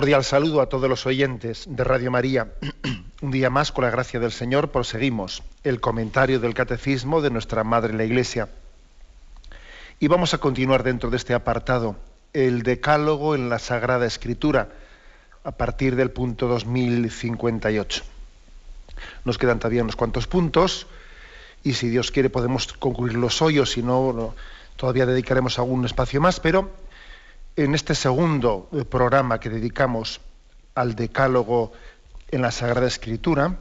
Cordial saludo a todos los oyentes de Radio María. Un día más, con la gracia del Señor, proseguimos el comentario del Catecismo de nuestra Madre la Iglesia. Y vamos a continuar dentro de este apartado, el Decálogo en la Sagrada Escritura, a partir del punto 2058. Nos quedan todavía unos cuantos puntos y si Dios quiere podemos concluirlos hoy o si no, todavía dedicaremos algún espacio más, pero en este segundo eh, programa que dedicamos al decálogo en la Sagrada Escritura,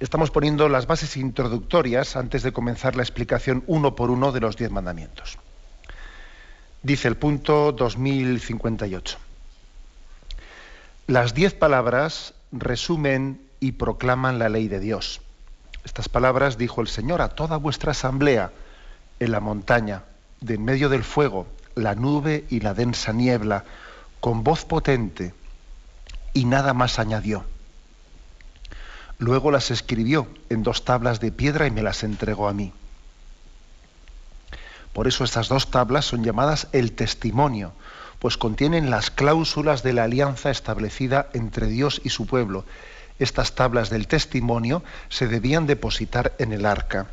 estamos poniendo las bases introductorias antes de comenzar la explicación uno por uno de los diez mandamientos. Dice el punto 2058. Las diez palabras resumen y proclaman la ley de Dios. Estas palabras dijo el Señor a toda vuestra asamblea en la montaña, de en medio del fuego, la nube y la densa niebla, con voz potente, y nada más añadió. Luego las escribió en dos tablas de piedra y me las entregó a mí. Por eso estas dos tablas son llamadas el testimonio, pues contienen las cláusulas de la alianza establecida entre Dios y su pueblo. Estas tablas del testimonio se debían depositar en el arca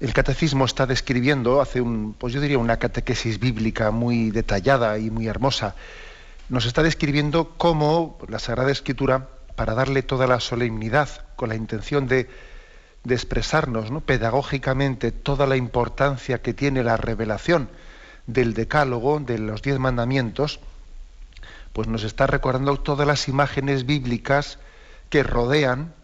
el catecismo está describiendo, hace un, pues yo diría una catequesis bíblica muy detallada y muy hermosa, nos está describiendo cómo la Sagrada Escritura, para darle toda la solemnidad, con la intención de, de expresarnos ¿no? pedagógicamente toda la importancia que tiene la revelación del decálogo, de los diez mandamientos, pues nos está recordando todas las imágenes bíblicas que rodean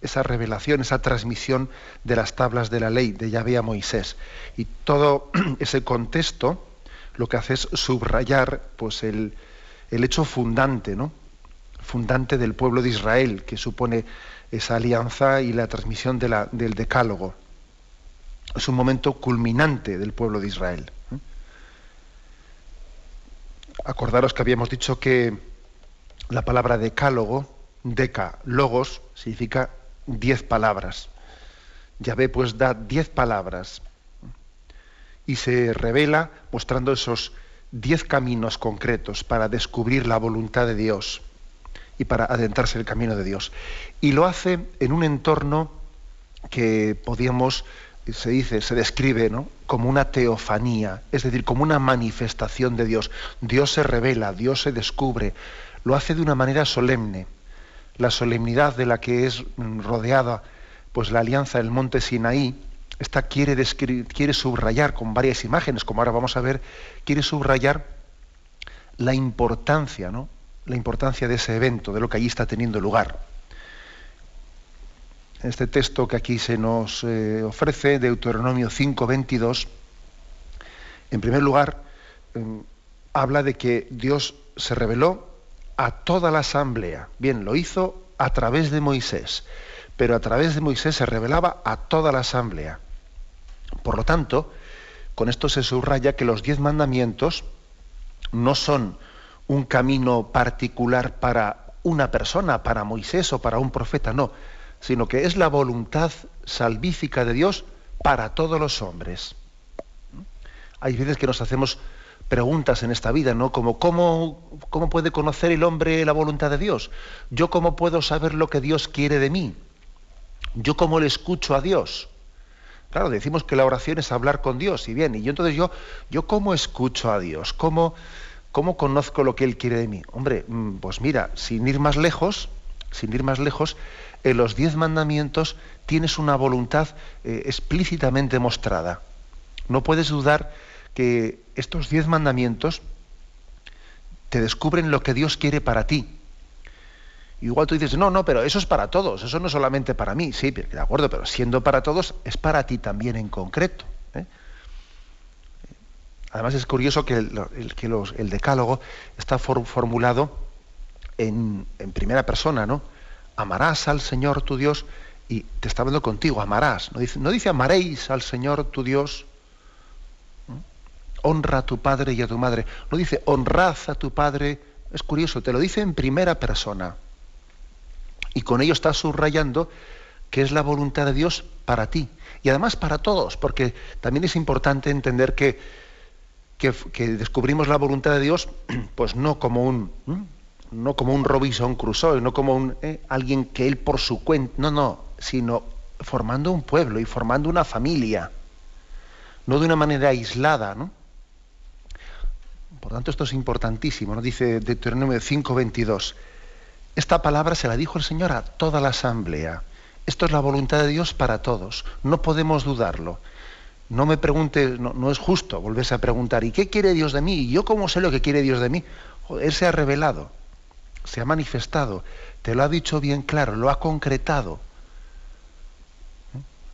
esa revelación, esa transmisión de las tablas de la ley de Yahvé a Moisés. Y todo ese contexto lo que hace es subrayar pues, el, hecho fundante, ¿no? fundante del pueblo de Israel, que supone esa alianza y la transmisión del decálogo. Es un momento culminante del pueblo de Israel. Acordaros que habíamos dicho que la palabra decálogo deca logos significa diez palabras. Yahvé pues da diez palabras y se revela mostrando esos diez caminos concretos para descubrir la voluntad de Dios y para adentrarse en el camino de Dios. Y lo hace en un entorno que podíamos, se dice, se describe como una teofanía, es decir, como una manifestación de Dios. Dios se revela, Dios se descubre, lo hace de una manera solemne la solemnidad de la que es rodeada pues la alianza del monte Sinaí, esta quiere, quiere subrayar con varias imágenes, como ahora vamos a ver, quiere subrayar la importancia, ¿no? la importancia de ese evento, de lo que allí está teniendo lugar. Este texto que aquí se nos eh, ofrece, Deuteronomio 5:22, en primer lugar, em, habla de que Dios se reveló a toda la asamblea. Bien, lo hizo a través de Moisés, pero a través de Moisés se revelaba a toda la asamblea. Por lo tanto, con esto se subraya que los diez mandamientos no son un camino particular para una persona, para Moisés o para un profeta, no, sino que es la voluntad salvífica de Dios para todos los hombres. Hay veces que nos hacemos preguntas en esta vida, ¿no? Como ¿cómo, cómo puede conocer el hombre la voluntad de Dios? ¿Yo cómo puedo saber lo que Dios quiere de mí? ¿Yo cómo le escucho a Dios? Claro, decimos que la oración es hablar con Dios, y bien, y yo entonces yo, yo cómo escucho a Dios, cómo, cómo conozco lo que Él quiere de mí. Hombre, mm, pues mira, sin ir más lejos, sin ir más lejos, en los diez mandamientos tienes una voluntad eh, explícitamente mostrada. No puedes dudar que estos diez mandamientos te descubren lo que Dios quiere para ti. Igual tú dices, no, no, pero eso es para todos, eso no es solamente para mí. Sí, de acuerdo, pero siendo para todos, es para ti también en concreto. ¿eh? Además es curioso que el, que el decálogo está formulado en, primera persona, ¿no? Amarás al Señor tu Dios y te está hablando contigo, amarás. No dice, no dice amaréis al Señor tu Dios, honra a tu padre y a tu madre. No dice honrad a tu padre. Es curioso, te lo dice en primera persona. Y con ello está subrayando que es la voluntad de Dios para ti. Y además para todos, porque también es importante entender que, que, descubrimos la voluntad de Dios, pues no como un, no como un Robinson Crusoe, no como un, eh, alguien que él por su cuenta, no, no, sino formando un pueblo y formando una familia, no de una manera aislada, ¿no? Por tanto, esto es importantísimo, ¿no? Dice Deuteronomio 5:22. Esta palabra se la dijo el Señor a toda la asamblea. Esto es la voluntad de Dios para todos. No podemos dudarlo. No me pregunte, no, es justo volverse a preguntar, ¿y qué quiere Dios de mí? ¿Y yo cómo sé lo que quiere Dios de mí? Él se ha revelado, se ha manifestado, te lo ha dicho bien claro, lo ha concretado.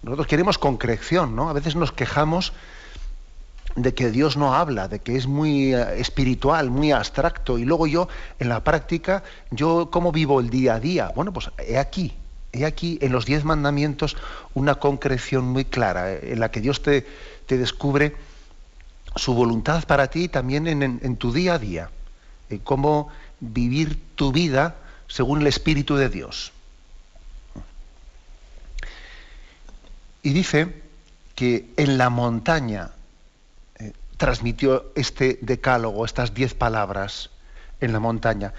Nosotros queremos concreción, ¿no? A veces nos quejamos de que Dios no habla, de que es muy eh, espiritual, muy abstracto, y luego yo, en la práctica, yo cómo vivo el día a día. Bueno, pues he aquí, he aquí en los diez mandamientos una concreción muy clara, eh, en la que Dios te, te descubre su voluntad para ti también en, en, tu día a día, en cómo vivir tu vida según el Espíritu de Dios. Y dice que en la montaña transmitió este decálogo, estas diez palabras en la montaña.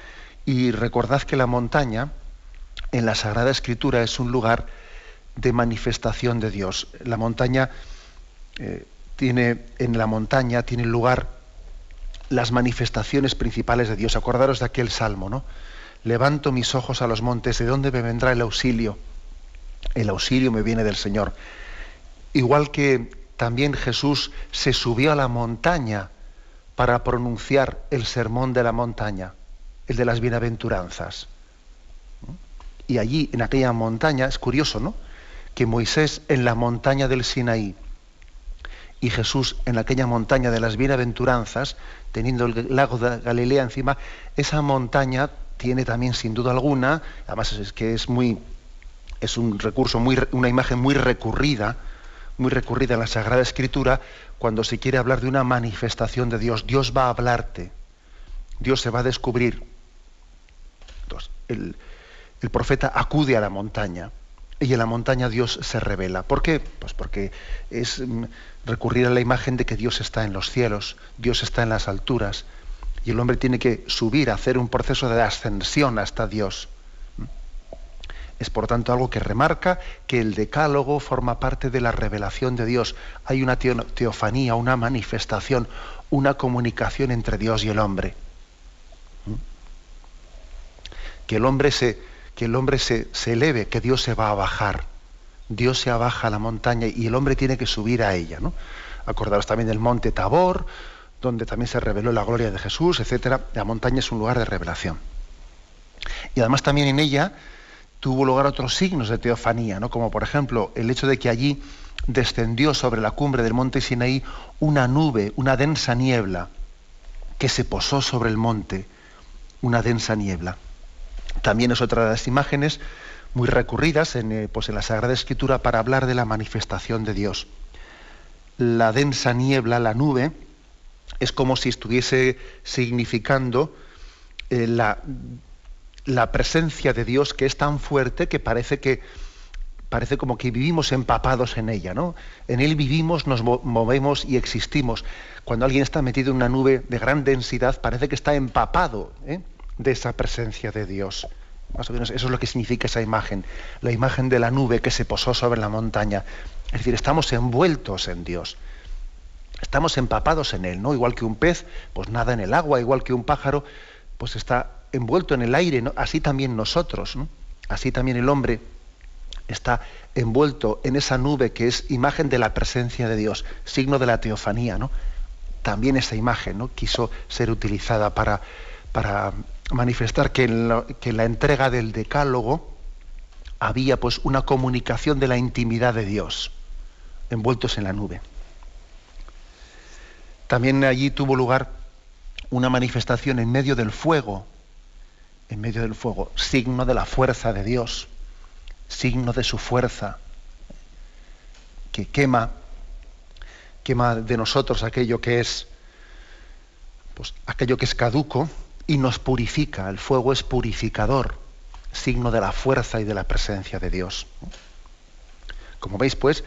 Y recordad que la montaña, en la Sagrada Escritura, es un lugar de manifestación de Dios. La montaña eh, tiene, en la montaña tiene lugar las manifestaciones principales de Dios. Acordaros de aquel salmo, ¿no? Levanto mis ojos a los montes, ¿de dónde me vendrá el auxilio? El auxilio me viene del Señor. Igual que también Jesús se subió a la montaña para pronunciar el sermón de la montaña, el de las bienaventuranzas. Y allí, en aquella montaña, es curioso, ¿no? Que Moisés en la montaña del Sinaí y Jesús en aquella montaña de las bienaventuranzas, teniendo el lago de Galilea encima, esa montaña tiene también sin duda alguna, además es que es muy es un recurso muy una imagen muy recurrida muy recurrida en la Sagrada Escritura cuando se quiere hablar de una manifestación de Dios. Dios va a hablarte, Dios se va a descubrir. Entonces, el, el profeta acude a la montaña y en la montaña Dios se revela. ¿Por qué? Pues porque es mm, recurrir a la imagen de que Dios está en los cielos, Dios está en las alturas y el hombre tiene que subir, hacer un proceso de ascensión hasta Dios. Es por tanto algo que remarca que el decálogo forma parte de la revelación de Dios. Hay una teofanía, una manifestación, una comunicación entre Dios y el hombre. ¿Mm? Que el hombre se, que el hombre se, eleve, que Dios se va a bajar. Dios se abaja a la montaña y el hombre tiene que subir a ella. Acordaros también del monte Tabor, donde también se reveló la gloria de Jesús, etc. La montaña es un lugar de revelación. Y además también en ella tuvo lugar otros signos de teofanía, ¿no? como por ejemplo el hecho de que allí descendió sobre la cumbre del monte Sinaí una nube, una densa niebla, que se posó sobre el monte, una densa niebla. También es otra de las imágenes muy recurridas en, eh, pues en la Sagrada Escritura para hablar de la manifestación de Dios. La densa niebla, la nube, es como si estuviese significando eh, la la presencia de Dios que es tan fuerte que parece que parece como que vivimos empapados en ella, ¿no? En él vivimos, nos movemos y existimos. Cuando alguien está metido en una nube de gran densidad, parece que está empapado ¿eh? de esa presencia de Dios. Más o menos eso es lo que significa esa imagen, la imagen de la nube que se posó sobre la montaña. Es decir, estamos envueltos en Dios. Estamos empapados en él, ¿no? Igual que un pez, pues nada en el agua, igual que un pájaro, pues está envuelto en el aire, así también nosotros, así también el hombre está envuelto en esa nube que es imagen de la presencia de Dios, signo de la teofanía. ¿no? también esa imagen ¿no? quiso ser utilizada para, para manifestar que en, la, que la entrega del decálogo había pues una comunicación de la intimidad de Dios, envueltos en la nube. También allí tuvo lugar una manifestación en medio del fuego, en medio del fuego, signo de la fuerza de Dios, signo de su fuerza, que quema, quema de nosotros aquello que es, pues aquello que es caduco y nos purifica. El fuego es purificador, signo de la fuerza y de la presencia de Dios. Como veis, pues,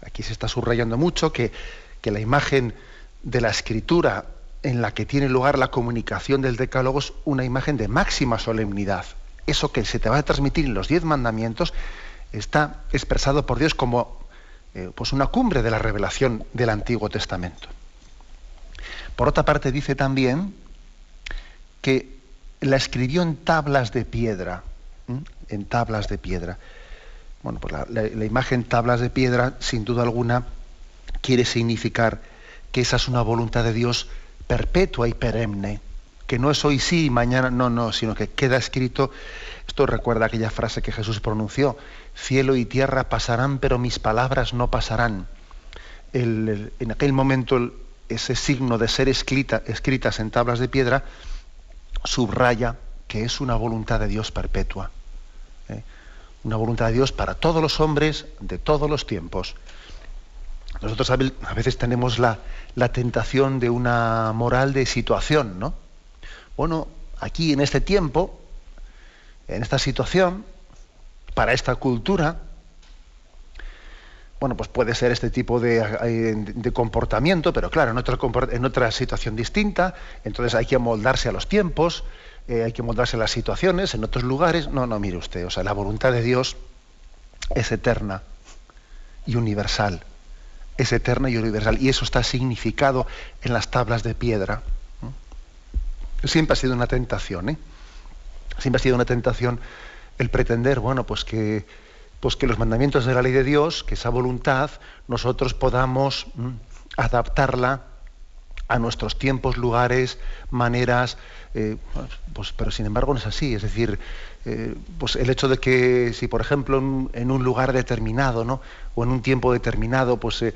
aquí se está subrayando mucho que, que la imagen de la escritura en la que tiene lugar la comunicación del decálogo es una imagen de máxima solemnidad. Eso que se te va a transmitir en los diez mandamientos está expresado por Dios como eh, pues una cumbre de la revelación del Antiguo Testamento. Por otra parte, dice también que la escribió en tablas de piedra, en tablas de piedra. Bueno, pues la, la imagen tablas de piedra, sin duda alguna, quiere significar que esa es una voluntad de Dios perpetua y perenne, que no es hoy sí y mañana no, no, sino que queda escrito. Esto recuerda aquella frase que Jesús pronunció, cielo y tierra pasarán, pero mis palabras no pasarán. El, en aquel momento ese signo de ser escrita, escritas en tablas de piedra subraya que es una voluntad de Dios perpetua. ¿eh? Una voluntad de Dios para todos los hombres de todos los tiempos. Nosotros a veces tenemos la, tentación de una moral de situación, ¿no? Bueno, aquí en este tiempo, en esta situación, para esta cultura, bueno, pues puede ser este tipo de, de comportamiento, pero claro, en otra, situación distinta, entonces hay que amoldarse a los tiempos, eh, hay que amoldarse a las situaciones, en otros lugares. No, no, mire usted, o sea, la voluntad de Dios es eterna y universal es eterna y universal. Y eso está significado en las tablas de piedra. Siempre ha sido una tentación, ¿eh? Siempre ha sido una tentación el pretender, bueno, pues que, pues que los mandamientos de la ley de Dios, que esa voluntad, nosotros podamos adaptarla a nuestros tiempos, lugares, maneras, eh, pues, pero sin embargo no es así. Es decir, eh, pues el hecho de que si, por ejemplo, en, un lugar determinado, ¿no? o en un tiempo determinado, pues eh,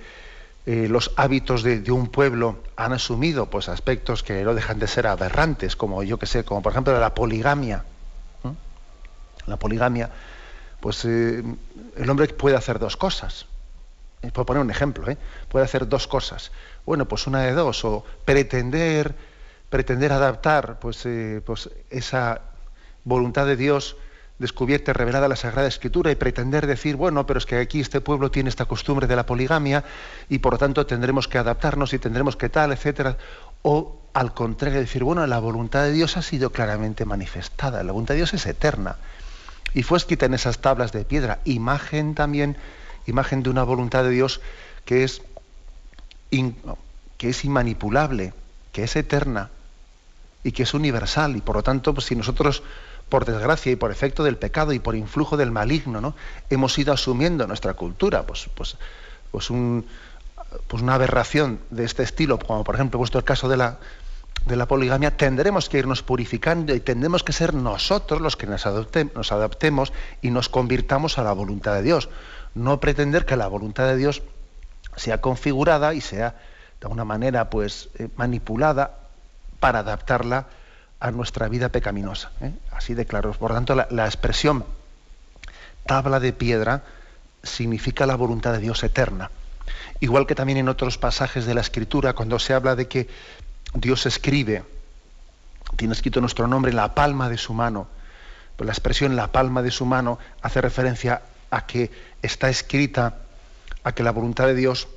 los hábitos de, un pueblo han asumido pues aspectos que no dejan de ser aberrantes, como yo que sé, como por ejemplo la poligamia. La poligamia, pues el hombre puede hacer dos cosas. Puedo poner un ejemplo, puede hacer dos cosas. Bueno, pues una de dos, o pretender pretender adaptar pues, eh, pues esa voluntad de Dios descubierta y revelada la Sagrada Escritura y pretender decir, bueno, pero es que aquí este pueblo tiene esta costumbre de la poligamia y por lo tanto tendremos que adaptarnos y tendremos que tal, etcétera. O al contrario, decir, bueno, la voluntad de Dios ha sido claramente manifestada, la voluntad de Dios es eterna. Y fue escrita en esas tablas de piedra, imagen también, imagen de una voluntad de Dios que es, que es inmanipulable, que es eterna, y que es universal y por lo tanto pues, si nosotros por desgracia y por efecto del pecado y por influjo del maligno ¿no? hemos ido asumiendo nuestra cultura pues, pues, pues, pues una aberración de este estilo como por ejemplo vuestro caso de la de la poligamia tendremos que irnos purificando y tendremos que ser nosotros los que nos, nos adaptemos y nos convirtamos a la voluntad de Dios no pretender que la voluntad de Dios sea configurada y sea de alguna manera pues eh, manipulada para adaptarla a nuestra vida pecaminosa. ¿eh? Así de claro. Por tanto, la, la expresión tabla de piedra significa la voluntad de Dios eterna. Igual que también en otros pasajes de la Escritura, cuando se habla de que Dios escribe, tiene escrito nuestro nombre en la palma de su mano, pues la expresión la palma de su mano hace referencia a que está escrita, a que la voluntad de Dios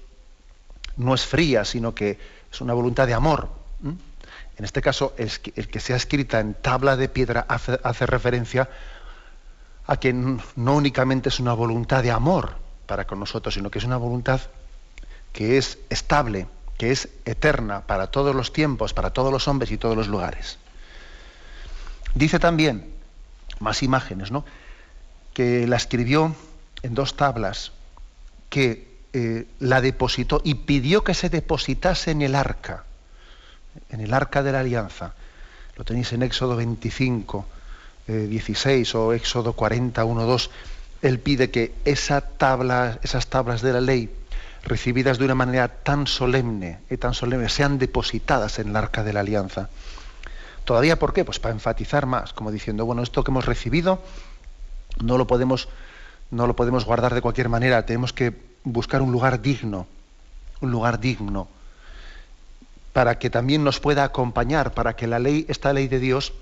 no es fría, sino que es una voluntad de amor. En este caso, el que sea escrita en tabla de piedra hace, referencia a que no únicamente es una voluntad de amor para con nosotros, sino que es una voluntad que es estable, que es eterna para todos los tiempos, para todos los hombres y todos los lugares. Dice también, más imágenes, ¿no? que la escribió en dos tablas, que eh, la depositó y pidió que se depositase en el arca en el arca de la alianza, lo tenéis en Éxodo 25, 16 eh, o Éxodo 41, 2, él pide que esas tablas de la ley, recibidas de una manera tan solemne y tan solemne, sean depositadas en el arca de la alianza. Todavía, ¿por qué? Pues para enfatizar más, como diciendo, bueno, esto que hemos recibido no lo podemos, no lo podemos guardar de cualquier manera, tenemos que buscar un lugar digno, un lugar digno, para que también nos pueda acompañar, para que la ley, esta ley de Dios,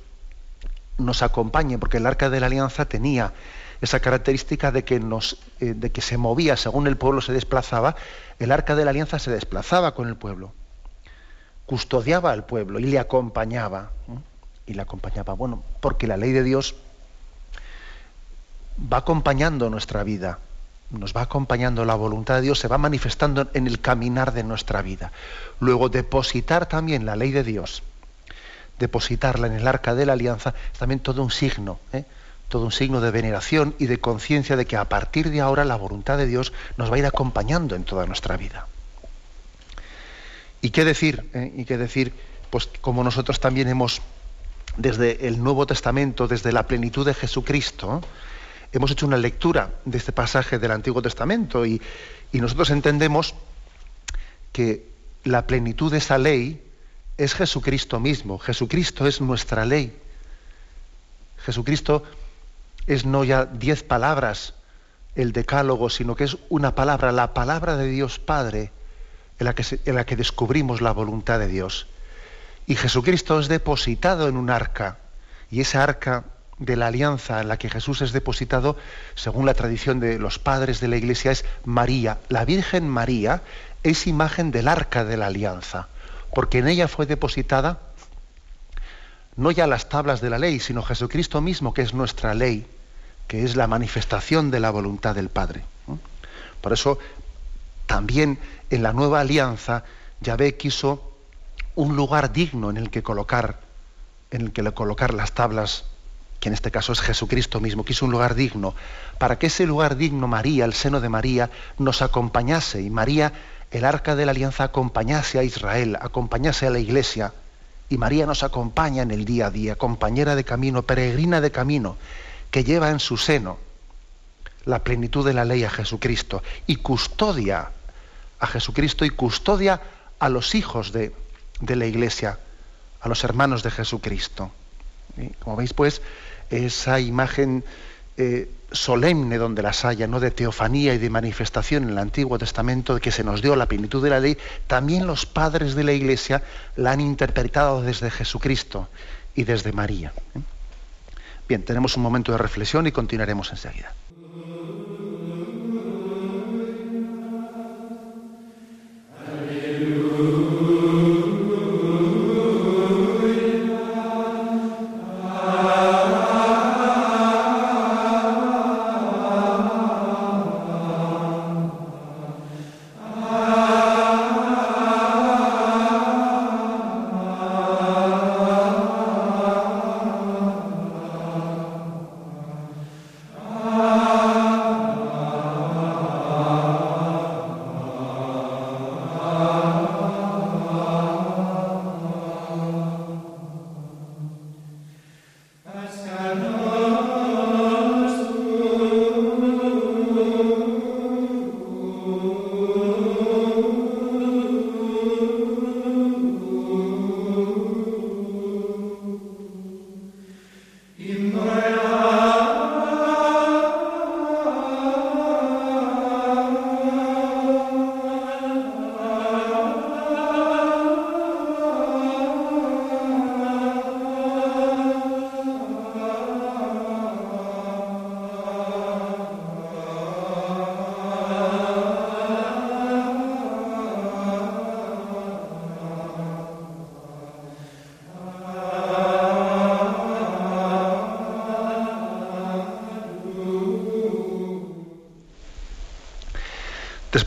nos acompañe, porque el arca de la alianza tenía esa característica de que, nos, eh, de que se movía según el pueblo se desplazaba, el arca de la alianza se desplazaba con el pueblo, custodiaba al pueblo y le acompañaba. Y le acompañaba, bueno, porque la ley de Dios va acompañando nuestra vida, nos va acompañando la voluntad de Dios, se va manifestando en el caminar de nuestra vida. Luego, depositar también la ley de Dios, depositarla en el arca de la alianza, es también todo un signo. ¿eh? todo un signo de veneración y de conciencia de que a partir de ahora la voluntad de Dios nos va a ir acompañando en toda nuestra vida. ¿Y qué decir? Eh? ¿Y qué decir? Pues como nosotros también hemos, desde el Nuevo Testamento, desde la plenitud de Jesucristo, hemos hecho una lectura de este pasaje del Antiguo Testamento y, nosotros entendemos que la plenitud de esa ley es Jesucristo mismo. Jesucristo es nuestra ley. Jesucristo es no ya diez palabras el decálogo, sino que es una palabra, la palabra de Dios Padre, en la que, en la que descubrimos la voluntad de Dios. Y Jesucristo es depositado en un arca, y esa arca de la alianza en la que Jesús es depositado, según la tradición de los padres de la Iglesia, es María. La Virgen María es imagen del arca de la alianza, porque en ella fue depositada no ya las tablas de la ley, sino Jesucristo mismo, que es nuestra ley, que es la manifestación de la voluntad del Padre. Por eso, también en la nueva alianza, Yahvé quiso un lugar digno en el que colocar, en el que colocar las tablas, que en este caso es Jesucristo mismo, quiso un lugar digno, para que ese lugar digno, María, el seno de María, nos acompañase y María, el arca de la alianza, acompañase a Israel, acompañase a la iglesia y María nos acompaña en el día a día, compañera de camino, peregrina de camino, que lleva en su seno la plenitud de la ley a Jesucristo y custodia a Jesucristo y custodia a los hijos de, la iglesia, a los hermanos de Jesucristo. Como veis, pues, esa imagen eh, solemne donde las haya, ¿no? de teofanía y de manifestación en el Antiguo Testamento, que se nos dio la plenitud de la ley, también los padres de la Iglesia la han interpretado desde Jesucristo y desde María. ¿eh? Bien, tenemos un momento de reflexión y continuaremos enseguida.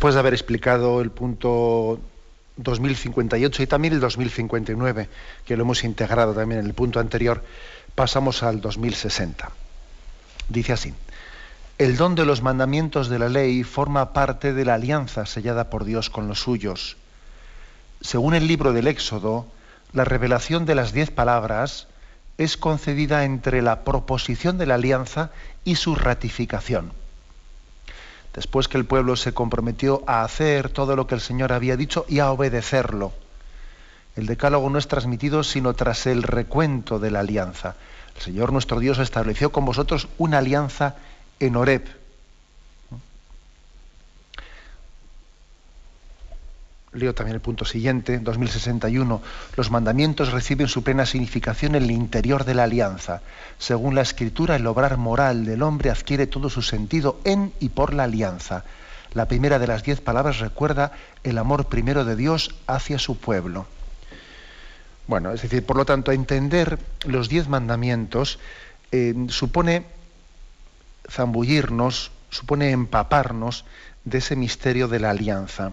Después de haber explicado el punto 2058 y también el 2059, que lo hemos integrado también en el punto anterior, pasamos al 2060. Dice así, el don de los mandamientos de la ley forma parte de la alianza sellada por Dios con los suyos. Según el libro del Éxodo, la revelación de las diez palabras es concedida entre la proposición de la alianza y su ratificación. Después que el pueblo se comprometió a hacer todo lo que el Señor había dicho y a obedecerlo. El decálogo no es transmitido sino tras el recuento de la alianza. El Señor nuestro Dios estableció con vosotros una alianza en Horeb leo también el punto siguiente, 2061, los mandamientos reciben su plena significación en el interior de la alianza. Según la escritura, el obrar moral del hombre adquiere todo su sentido en y por la alianza. La primera de las diez palabras recuerda el amor primero de Dios hacia su pueblo. Bueno, es decir, por lo tanto, entender los diez mandamientos eh, supone zambullirnos, supone empaparnos de ese misterio de la alianza.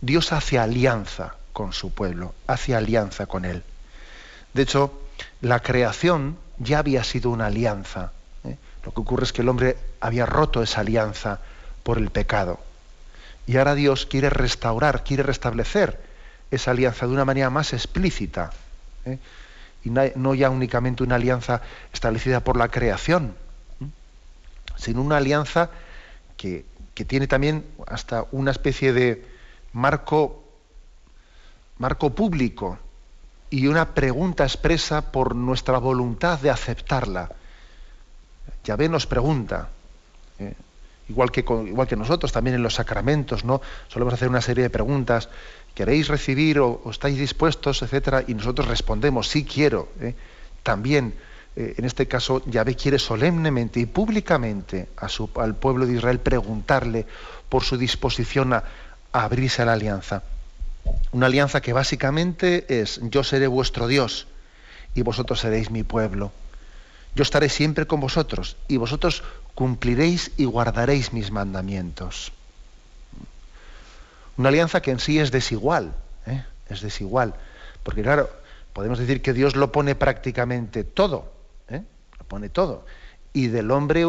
Dios hace alianza con su pueblo, hace alianza con él. De hecho, la creación ya había sido una alianza. ¿eh? Lo que ocurre es que el hombre había roto esa alianza por el pecado. Y ahora Dios quiere restaurar, quiere restablecer esa alianza de una manera más explícita. ¿eh? Y no ya únicamente una alianza establecida por la creación, ¿eh? sino una alianza que, que tiene también hasta una especie de, marco, marco público y una pregunta expresa por nuestra voluntad de aceptarla. Yahvé nos pregunta, ¿eh? igual, que, igual que nosotros también en los sacramentos, ¿no? Solemos hacer una serie de preguntas, ¿queréis recibir o, estáis dispuestos, etcétera? Y nosotros respondemos, sí quiero. ¿eh? También, eh, en este caso, Yahvé quiere solemnemente y públicamente al pueblo de Israel preguntarle por su disposición a, abrirse a la alianza. Una alianza que básicamente es yo seré vuestro Dios y vosotros seréis mi pueblo. Yo estaré siempre con vosotros y vosotros cumpliréis y guardaréis mis mandamientos. Una alianza que en sí es desigual, ¿eh? es desigual, porque claro, podemos decir que Dios lo pone prácticamente todo, ¿eh? lo pone todo, y del hombre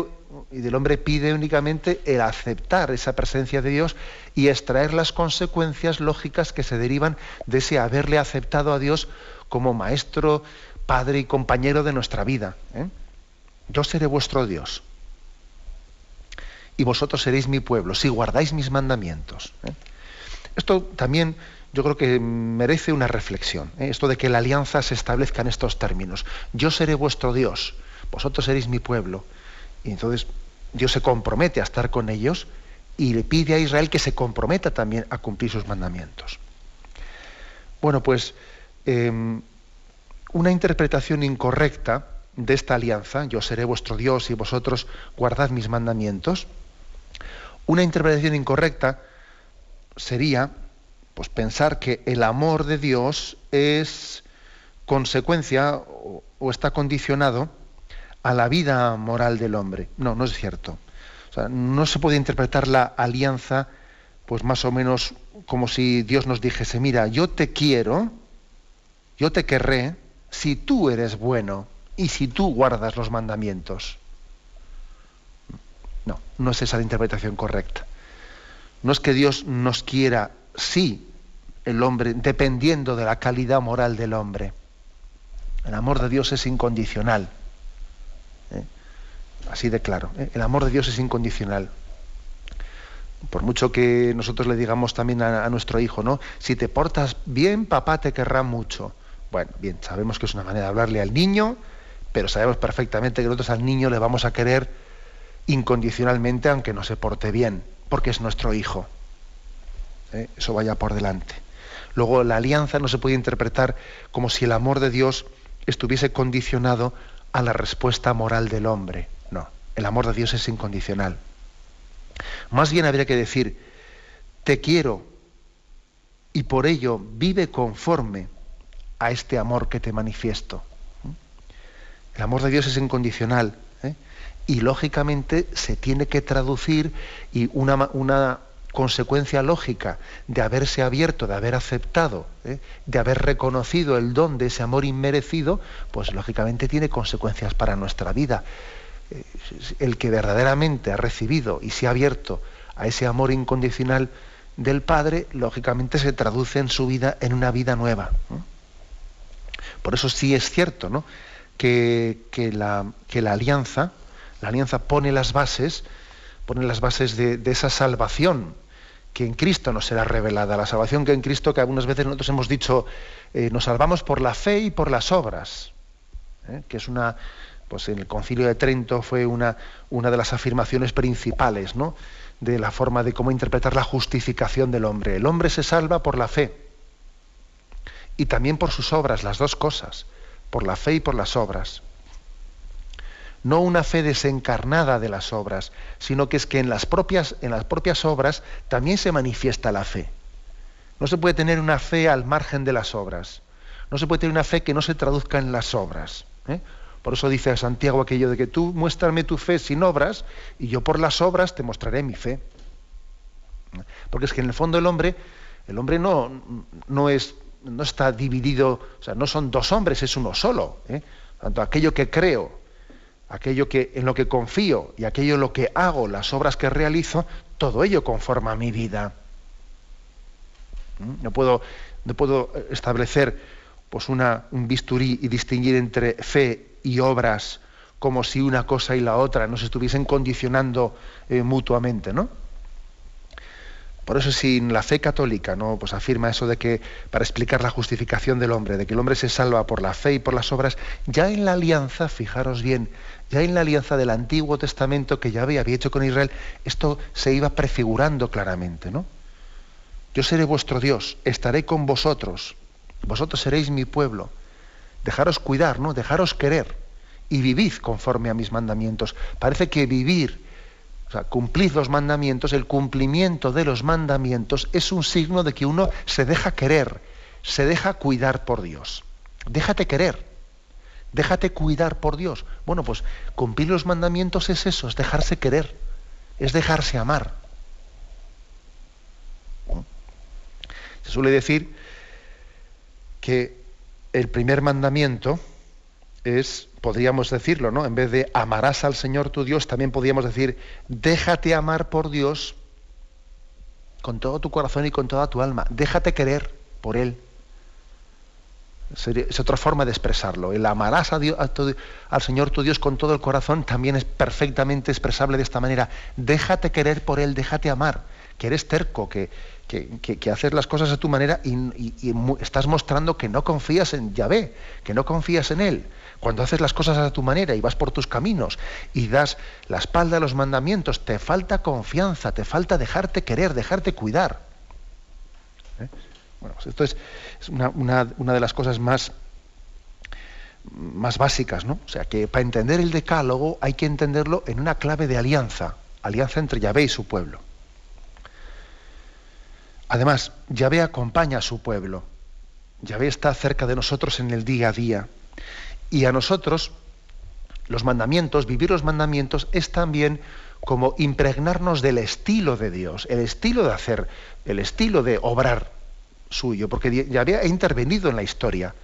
y del hombre pide únicamente el aceptar esa presencia de Dios y extraer las consecuencias lógicas que se derivan de ese haberle aceptado a Dios como maestro, padre y compañero de nuestra vida. ¿eh? Yo seré vuestro Dios y vosotros seréis mi pueblo si guardáis mis mandamientos. ¿eh? Esto también yo creo que merece una reflexión, ¿eh? esto de que la alianza se establezca en estos términos. Yo seré vuestro Dios vosotros seréis mi pueblo. Y entonces Dios se compromete a estar con ellos y le pide a Israel que se comprometa también a cumplir sus mandamientos. Bueno, pues em, una interpretación incorrecta de esta alianza, yo seré vuestro Dios y vosotros guardad mis mandamientos, una interpretación incorrecta sería pues pensar que el amor de Dios es consecuencia o está condicionado a la vida moral del hombre. No, no es cierto. no se puede interpretar la alianza, pues más o menos como si Dios nos dijese, mira, yo te quiero, yo te querré, si tú eres bueno y si tú guardas los mandamientos. No, no es esa la interpretación correcta. No es que Dios nos quiera, sí, el hombre, dependiendo de la calidad moral del hombre. El amor de Dios es incondicional. Así de claro. ¿eh? El amor de Dios es incondicional. Por mucho que nosotros le digamos también a, nuestro hijo, ¿no? Si te portas bien, papá te querrá mucho. Bueno, bien, sabemos que es una manera de hablarle al niño, pero sabemos perfectamente que nosotros al niño le vamos a querer incondicionalmente aunque no se porte bien, porque es nuestro hijo. ¿eh? Eso vaya por delante. Luego, la alianza no se puede interpretar como si el amor de Dios estuviese condicionado a la respuesta moral del hombre. El amor de Dios es incondicional. Más bien habría que decir, te quiero y por ello vive conforme a este amor que te manifiesto. El amor de Dios es incondicional ¿eh? y lógicamente se tiene que traducir y una, consecuencia lógica de haberse abierto, de haber aceptado, ¿eh? de haber reconocido el don de ese amor inmerecido, pues lógicamente tiene consecuencias para nuestra vida el que verdaderamente ha recibido y se ha abierto a ese amor incondicional del Padre, lógicamente se traduce en su vida en una vida nueva. Por eso sí es cierto, ¿no? Que, la, alianza, la alianza pone las bases, pone las bases de, esa salvación que en Cristo nos será revelada, la salvación que en Cristo, que algunas veces nosotros hemos dicho, eh, nos salvamos por la fe y por las obras, ¿eh? que es una, pues en el Concilio de Trento fue una, una de las afirmaciones principales, ¿no? de la forma de cómo interpretar la justificación del hombre. El hombre se salva por la fe y también por sus obras, las dos cosas, por la fe y por las obras. No una fe desencarnada de las obras, sino que es que en las propias, en las propias obras también se manifiesta la fe. No se puede tener una fe al margen de las obras. No se puede tener una fe que no se traduzca en las obras. ¿eh? Por eso dice a Santiago aquello de que tú muéstrame tu fe sin obras y yo por las obras te mostraré mi fe. Porque es que en el fondo el hombre, el hombre no, no, es, no está dividido, o sea, no son dos hombres, es uno solo. ¿eh? Tanto aquello que creo, aquello que, en lo que confío y aquello en lo que hago, las obras que realizo, todo ello conforma mi vida. ¿Mm? No puedo, no puedo establecer pues una, un bisturí y distinguir entre fe y obras como si una cosa y la otra nos estuviesen condicionando eh, mutuamente, ¿no? Por eso sin la fe católica, ¿no? Pues afirma eso de que para explicar la justificación del hombre, de que el hombre se salva por la fe y por las obras, ya en la alianza, fijaros bien, ya en la alianza del Antiguo Testamento que ya había hecho con Israel, esto se iba prefigurando claramente, ¿no? Yo seré vuestro Dios, estaré con vosotros, vosotros seréis mi pueblo dejaros cuidar, ¿no? Dejaros querer y vivid conforme a mis mandamientos. Parece que vivir, o sea, cumplid los mandamientos, el cumplimiento de los mandamientos es un signo de que uno se deja querer, se deja cuidar por Dios. Déjate querer, déjate cuidar por Dios. Bueno, pues cumplir los mandamientos es eso, es dejarse querer, es dejarse amar. Se suele decir que el primer mandamiento es, podríamos decirlo, ¿no? En vez de amarás al Señor tu Dios, también podríamos decir, déjate amar por Dios con todo tu corazón y con toda tu alma. Déjate querer por Él. Es otra forma de expresarlo. El amarás a Dios, al Señor tu Dios con todo el corazón también es perfectamente expresable de esta manera. Déjate querer por Él, déjate amar. Que eres terco, que, que, haces las cosas a tu manera y, estás mostrando que no confías en Yahvé, que no confías en Él. Cuando haces las cosas a tu manera y vas por tus caminos y das la espalda a los mandamientos, te falta confianza, te falta dejarte querer, dejarte cuidar. ¿Eh? Bueno, pues esto es, una, de las cosas más, más básicas, ¿no? O sea, que para entender el decálogo hay que entenderlo en una clave de alianza, alianza entre Yahvé y su pueblo. Además, Yahvé acompaña a su pueblo. Yahvé está cerca de nosotros en el día a día. Y a nosotros, los mandamientos, vivir los mandamientos, es también como impregnarnos del estilo de Dios, el estilo de hacer, el estilo de obrar suyo, porque Yahvé ha intervenido en la historia.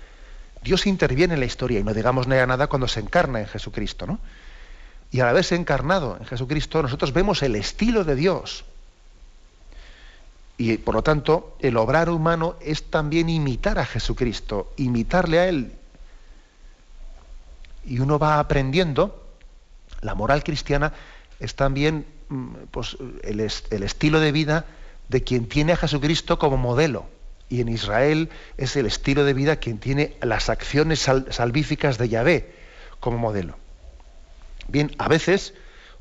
Dios interviene en la historia y no digamos nada cuando se encarna en Jesucristo, ¿no? Y al haberse encarnado en Jesucristo, nosotros vemos el estilo de Dios. Y por lo tanto, el obrar humano es también imitar a Jesucristo, imitarle a Él. Y uno va aprendiendo, la moral cristiana es también mm, pues, el, estilo de vida de quien tiene a Jesucristo como modelo. Y en Israel es el estilo de vida quien tiene las acciones salvíficas de Yahvé como modelo. Bien, a veces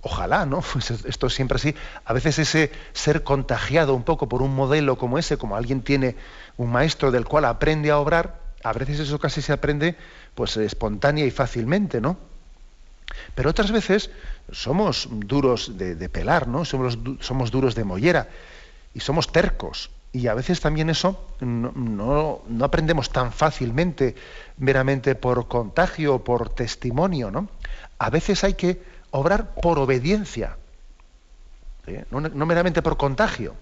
Ojalá, ¿no? Pues esto es siempre así. A veces ese ser contagiado un poco por un modelo como ese, como alguien tiene un maestro del cual aprende a obrar, a veces eso casi se aprende pues espontánea y fácilmente, ¿no? Pero otras veces somos duros de, pelar, ¿no? Somos, somos, duros de mollera y somos tercos. Y a veces también eso no, no aprendemos tan fácilmente, meramente por contagio o por testimonio, ¿no? A veces hay que obrar por obediencia, no, meramente por contagio.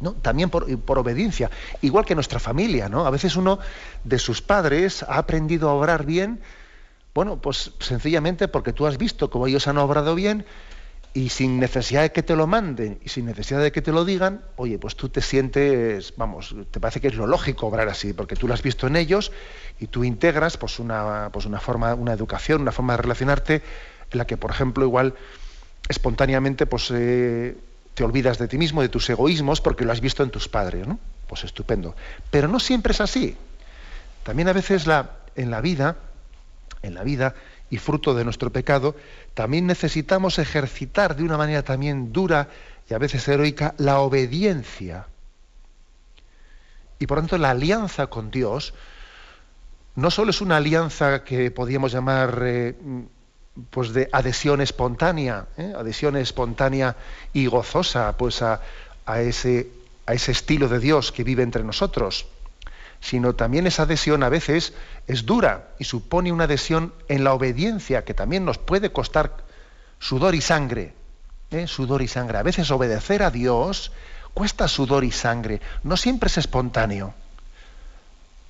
¿no? También por, por, obediencia, igual que nuestra familia, ¿no? A veces uno de sus padres ha aprendido a obrar bien, bueno, pues sencillamente porque tú has visto cómo ellos han obrado bien y sin necesidad de que te lo manden y sin necesidad de que te lo digan, oye, pues tú te sientes, vamos, te parece que es lo lógico obrar así, porque tú lo has visto en ellos y tú integras pues una, pues una forma, una educación, una forma de relacionarte en la que, por ejemplo, igual espontáneamente pues eh, te olvidas de ti mismo, de tus egoísmos, porque lo has visto en tus padres, ¿no? Pues estupendo. Pero no siempre es así. También a veces la, en la vida, en la vida, y fruto de nuestro pecado, también necesitamos ejercitar de una manera también dura y a veces heroica la obediencia. Y por tanto la alianza con Dios no solo es una alianza que podríamos llamar eh, pues de adhesión espontánea, ¿eh? adhesión espontánea y gozosa pues a, ese, a ese estilo de Dios que vive entre nosotros, sino también esa adhesión a veces es dura y supone una adhesión en la obediencia que también nos puede costar sudor y sangre. ¿eh? Sudor y sangre. A veces obedecer a Dios cuesta sudor y sangre. No siempre es espontáneo.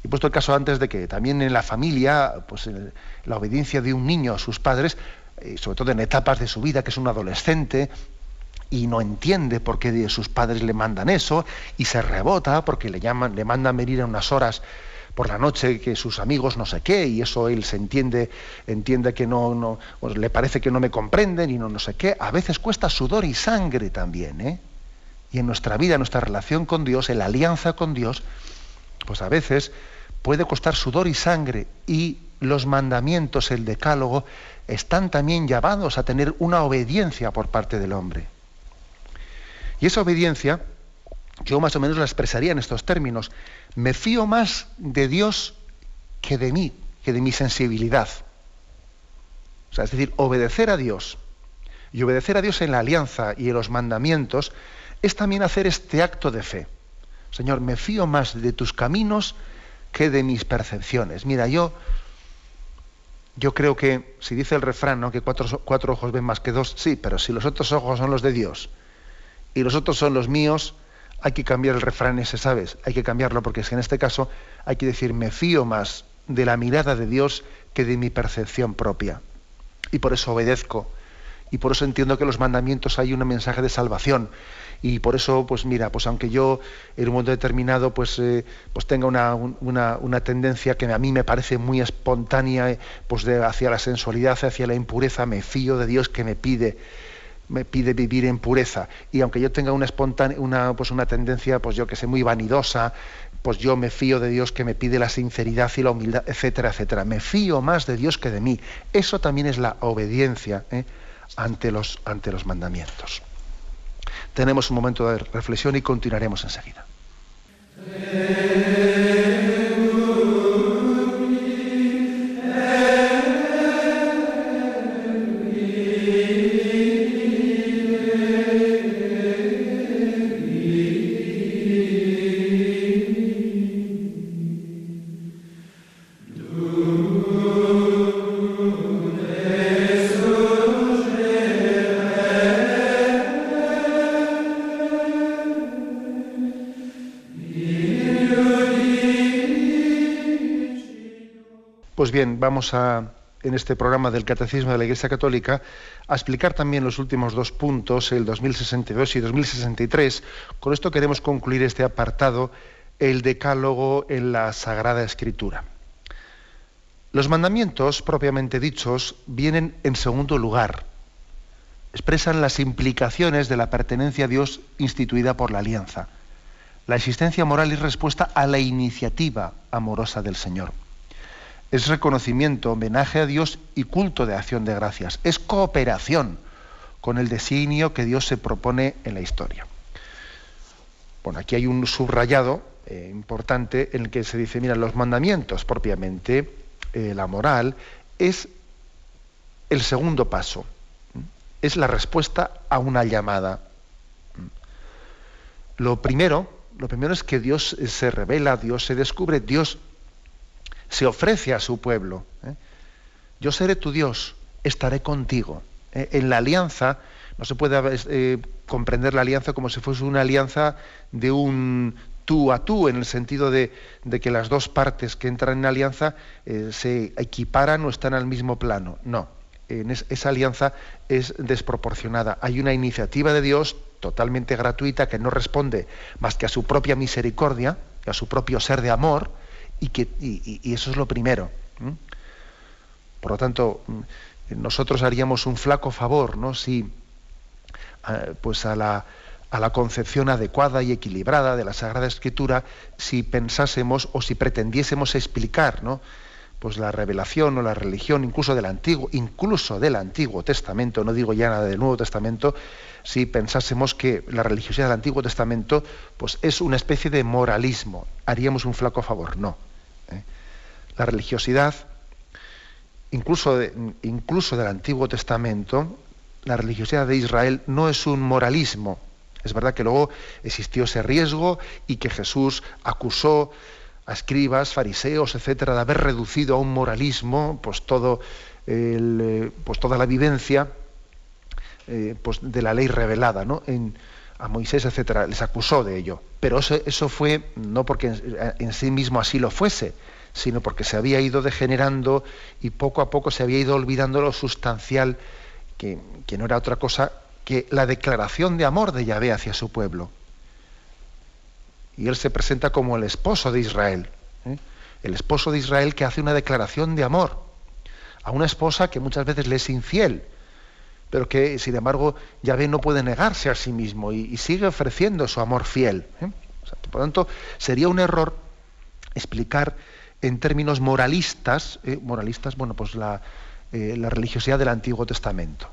He puesto el caso antes de que también en la familia, pues la obediencia de un niño a sus padres, eh, sobre todo en etapas de su vida, que es un adolescente, y no entiende por qué sus padres le mandan eso y se rebota porque le llaman, le mandan venir en unas horas por la noche que sus amigos no sé qué y eso él se entiende entiende que no, no pues le parece que no me comprenden y no no sé qué a veces cuesta sudor y sangre también ¿eh? y en nuestra vida en nuestra relación con Dios en la alianza con Dios pues a veces puede costar sudor y sangre y los mandamientos el decálogo están también llamados a tener una obediencia por parte del hombre y esa obediencia, yo más o menos la expresaría en estos términos. Me fío más de Dios que de mí, que de mi sensibilidad. O sea, es decir, obedecer a Dios y obedecer a Dios en la alianza y en los mandamientos es también hacer este acto de fe. Señor, me fío más de tus caminos que de mis percepciones. Mira, yo, yo creo que, si dice el refrán, ¿no? que cuatro, cuatro ojos ven más que dos, sí, pero si los otros ojos son los de Dios y los otros son los míos, hay que cambiar el refrán ese, ¿sabes? Hay que cambiarlo porque es que en este caso hay que decir, me fío más de la mirada de Dios que de mi percepción propia. Y por eso obedezco. Y por eso entiendo que en los mandamientos hay un mensaje de salvación. Y por eso, pues mira, pues aunque yo en un momento determinado pues, eh, pues tenga una, una, tendencia que a mí me parece muy espontánea eh, pues de, hacia la sensualidad, hacia la impureza, me fío de Dios que me pide me pide vivir en pureza. Y aunque yo tenga una espontánea, una, pues una tendencia, pues yo que sé, muy vanidosa, pues yo me fío de Dios que me pide la sinceridad y la humildad, etcétera, etcétera. Me fío más de Dios que de mí. Eso también es la obediencia ¿eh? ante, los, ante los mandamientos. Tenemos un momento de reflexión y continuaremos enseguida. Pues bien, vamos a, en este programa del Catecismo de la Iglesia Católica, a explicar también los últimos dos puntos, el 2062 y 2063. Con esto queremos concluir este apartado, el decálogo en la Sagrada Escritura. Los mandamientos, propiamente dichos, vienen en segundo lugar. Expresan las implicaciones de la pertenencia a Dios instituida por la alianza. La existencia moral es respuesta a la iniciativa amorosa del Señor es reconocimiento, homenaje a Dios y culto de acción de gracias. Es cooperación con el designio que Dios se propone en la historia. Bueno, aquí hay un subrayado eh, importante en el que se dice, mira, los mandamientos propiamente, eh, la moral, es el segundo paso, es la respuesta a una llamada. Lo primero, lo primero es que Dios se revela, Dios se descubre, Dios se ofrece a su pueblo. ¿eh? Yo seré tu Dios, estaré contigo. ¿eh? En la alianza no se puede eh, comprender la alianza como si fuese una alianza de un tú a tú, en el sentido de, que las dos partes que entran en alianza se equiparan o están al mismo plano. No. en esa alianza es desproporcionada. Hay una iniciativa de Dios totalmente gratuita que no responde más que a su propia misericordia, a su propio ser de amor, y, que, y, eso es lo primero. Por lo tanto, mm, nosotros haríamos un flaco favor, ¿no? Si pues a la, a la concepción adecuada y equilibrada de la Sagrada Escritura, si pensásemos o si pretendiésemos explicar, ¿no? pues la revelación o la religión incluso del antiguo incluso del antiguo testamento no digo ya nada del nuevo testamento si pensásemos que la religiosidad del antiguo testamento pues es una especie de moralismo haríamos un flaco favor no. La religiosidad incluso incluso del antiguo testamento la religiosidad de Israel no es un moralismo es verdad que luego existió ese riesgo y que Jesús acusó a escribas, fariseos, etcétera, de haber reducido a un moralismo pues todo eh, pues toda la vivencia eh, pues de la ley revelada ¿no? a Moisés, etcétera, les acusó de ello. Pero eso fue no porque en, sí mismo así lo fuese, sino porque se había ido degenerando y poco a poco se había ido olvidando lo sustancial, que, que no era otra cosa que la declaración de amor de Yahvé hacia su pueblo y él se presenta como el esposo de Israel. ¿eh? El esposo de Israel que hace una declaración de amor a una esposa que muchas veces le es infiel, pero que sin embargo Yahvé no puede negarse a sí mismo y, sigue ofreciendo su amor fiel. ¿eh? por lo tanto, sería un error explicar en términos moralistas, ¿eh? moralistas, bueno, pues la, la religiosidad del Antiguo Testamento.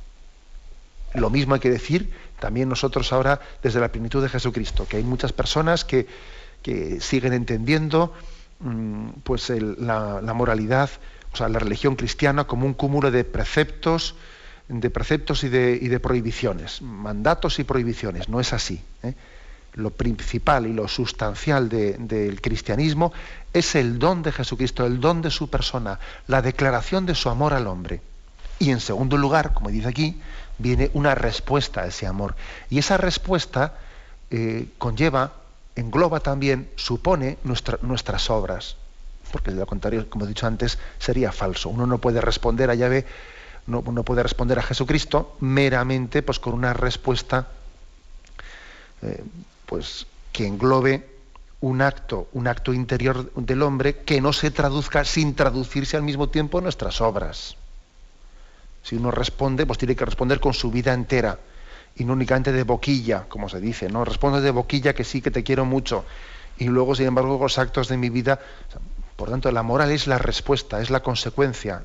Lo mismo hay que decir también nosotros ahora desde la plenitud de Jesucristo, que hay muchas personas que, siguen entendiendo mm, pues la, moralidad, o sea, la religión cristiana como un cúmulo de preceptos, de preceptos y de, prohibiciones, mandatos y prohibiciones. No es así. ¿eh? Lo principal y lo sustancial del cristianismo es el don de Jesucristo, el don de su persona, la declaración de su amor al hombre. Y en segundo lugar, como dice aquí, viene una respuesta a ese amor. Y esa respuesta eh, conlleva, engloba también, supone nuestras obras. Porque de lo contrario, como he dicho antes, sería falso. Uno no puede responder a Yahvé, no, puede responder a Jesucristo meramente pues, con una respuesta eh, pues, que englobe un acto, un acto interior del hombre que no se traduzca sin traducirse al mismo tiempo en nuestras obras. Si uno responde, pues tiene que responder con su vida entera y no únicamente de boquilla, como se dice, ¿no? Responde de boquilla que sí, que te quiero mucho. Y luego, sin embargo, los actos de mi vida. Por tanto, la moral es la respuesta, es la consecuencia.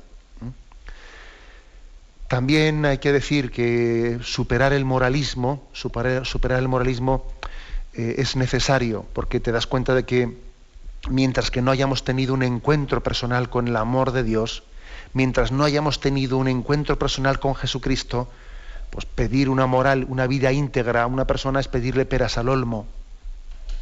También hay que decir que superar el moralismo, superar, el moralismo eh, es necesario, porque te das cuenta de que mientras que no hayamos tenido un encuentro personal con el amor de Dios, mientras no hayamos tenido un encuentro personal con Jesucristo, pues pedir una moral, una vida íntegra a una persona es pedirle peras al olmo.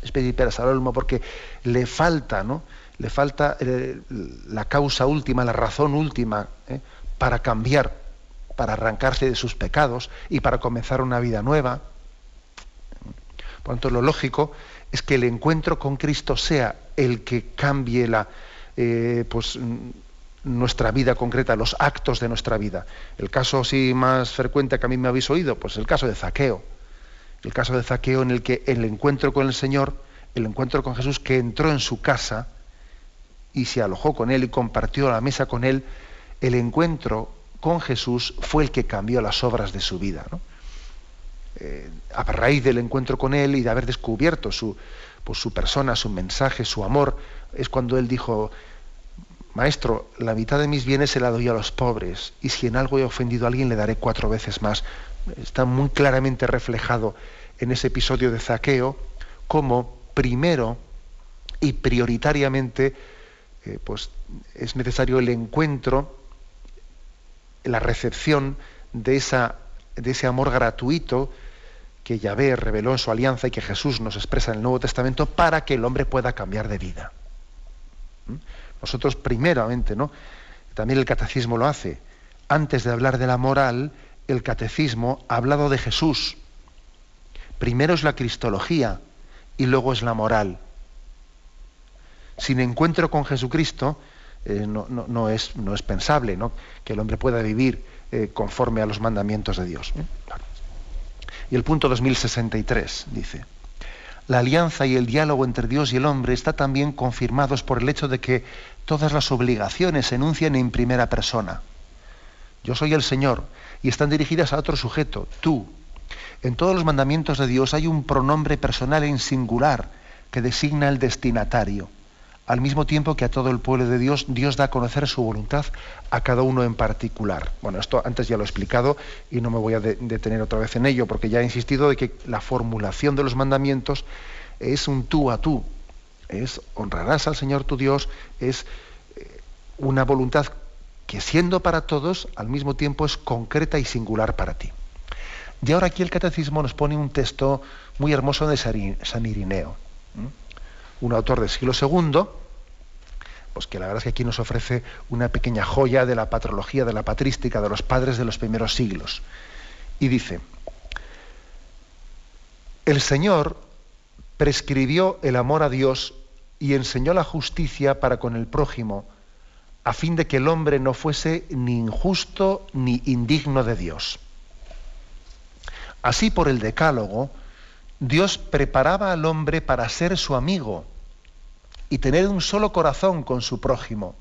Es pedir peras al olmo porque le falta, ¿no? Le falta eh, la causa última, la razón última ¿eh? para cambiar, para arrancarse de sus pecados y para comenzar una vida nueva. Por lo tanto, lo lógico es que el encuentro con Cristo sea el que cambie la, eh, pues, nuestra vida concreta, los actos de nuestra vida. El caso sí más frecuente que a mí me habéis oído, pues el caso de Zaqueo. El caso de Zaqueo en el que el encuentro con el Señor, el encuentro con Jesús que entró en su casa y se alojó con él y compartió la mesa con él, el encuentro con Jesús fue el que cambió las obras de su vida. Eh, a raíz del encuentro con él y de haber descubierto su, pues, su persona, su mensaje, su amor, es cuando él dijo, Maestro, la mitad de mis bienes se la doy a los pobres, y si en algo he ofendido a alguien le daré cuatro veces más. Está muy claramente reflejado en ese episodio de Zaqueo como primero y prioritariamente eh, pues, es necesario el encuentro, la recepción de, esa, de ese amor gratuito que Yahvé reveló en su alianza y que Jesús nos expresa en el Nuevo Testamento para que el hombre pueda cambiar de vida. ¿Mm? Nosotros primeramente, ¿no? También el catecismo lo hace. Antes de hablar de la moral, el catecismo ha hablado de Jesús. Primero es la cristología y luego es la moral. Sin encuentro con Jesucristo, eh, no, es, pensable que el hombre pueda vivir eh, conforme a los mandamientos de Dios. Y el punto 2063 dice, la alianza y el diálogo entre Dios y el hombre está también confirmados por el hecho de que todas las obligaciones se enuncian en primera persona. Yo soy el Señor y están dirigidas a otro sujeto, tú. En todos los mandamientos de Dios hay un pronombre personal en singular que designa el destinatario al mismo tiempo que a todo el pueblo de Dios, Dios da a conocer su voluntad a cada uno en particular. Bueno, esto antes ya lo he explicado y no me voy a detener otra vez en ello, porque ya he insistido de que la formulación de los mandamientos es un tú a tú, es honrarás al Señor tu Dios, es eh, una voluntad que siendo para todos, al mismo tiempo es concreta y singular para ti. Y ahora aquí el catecismo nos pone un texto muy hermoso de San Irineo un autor del siglo II, pues que la verdad es que aquí nos ofrece una pequeña joya de la patrología, de la patrística de los padres de los primeros siglos. Y dice, el Señor prescribió el amor a Dios y enseñó la justicia para con el prójimo, a fin de que el hombre no fuese ni injusto ni indigno de Dios. Así por el decálogo, Dios preparaba al hombre para ser su amigo y tener un solo corazón con su prójimo.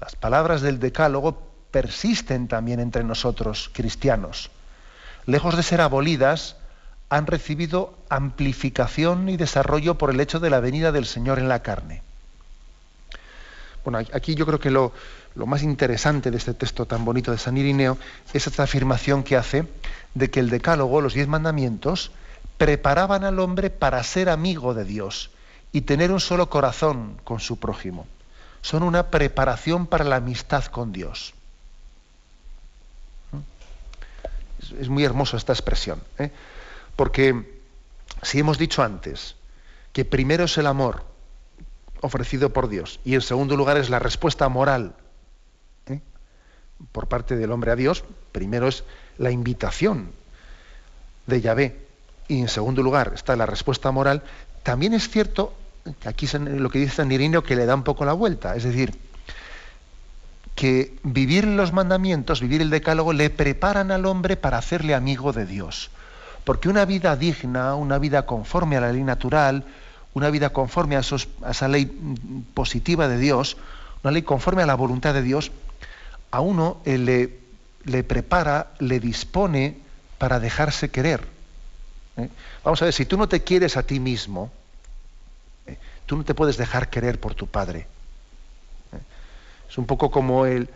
Las palabras del Decálogo persisten también entre nosotros, cristianos. Lejos de ser abolidas, han recibido amplificación y desarrollo por el hecho de la venida del Señor en la carne. Bueno, aquí yo creo que lo, más interesante de este texto tan bonito de San Irineo es esta afirmación que hace de que el Decálogo, los diez mandamientos, preparaban al hombre para ser amigo de Dios y tener un solo corazón con su prójimo. Son una preparación para la amistad con Dios. ¿Mm? Es muy hermosa esta expresión, ¿eh? porque si hemos dicho antes que primero es el amor ofrecido por Dios y en segundo lugar es la respuesta moral ¿eh? por parte del hombre a Dios, primero es la invitación de Yahvé y en segundo lugar está la respuesta moral, también es cierto, aquí lo que dice San Irineo que le da un poco la vuelta, es decir, que vivir los mandamientos, vivir el decálogo, le preparan al hombre para hacerle amigo de Dios. Porque una vida digna, una vida conforme a la ley natural, una vida conforme a, esa ley positiva de Dios, una ley conforme a la voluntad de Dios, a uno eh, le, le prepara, le dispone para dejarse querer ¿eh? Vamos a ver, si tú no te quieres a ti mismo. Tú no te puedes dejar querer por tu padre. ¿eh? Es un poco como el,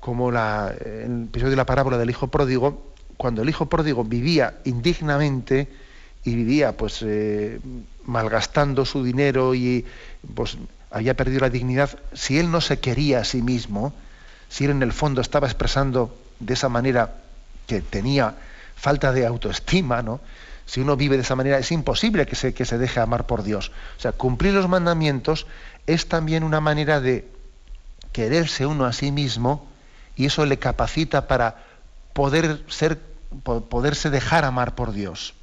como la, el episodio de la parábola del hijo pródigo, cuando el hijo pródigo vivía indignamente y vivía pues malgastando su dinero y pues había perdido la dignidad, si él no se quería a sí mismo, si él en el fondo estaba expresando de esa manera que tenía falta de autoestima, ¿no? Si uno vive de esa manera, es imposible que se, que se deje amar por Dios. O sea, cumplir los mandamientos es también una manera de quererse uno a sí mismo y eso le capacita para poder ser, poderse dejar amar por Dios.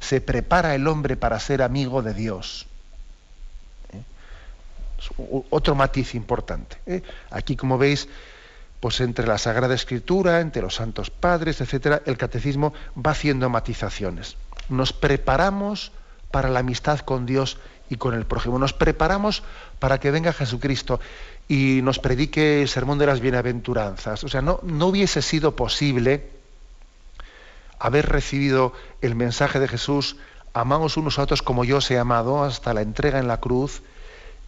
Se prepara el hombre para ser amigo de Dios. ¿Eh? Otro matiz importante. ¿eh? Aquí, como veis, pues entre la Sagrada Escritura, entre los santos padres, etcétera, el catecismo va haciendo matizaciones nos preparamos para la amistad con Dios y con el prójimo. Nos preparamos para que venga Jesucristo y nos predique el sermón de las bienaventuranzas. O sea, no, no hubiese sido posible haber recibido el mensaje de Jesús, amamos unos a otros como yo os he amado hasta la entrega en la cruz,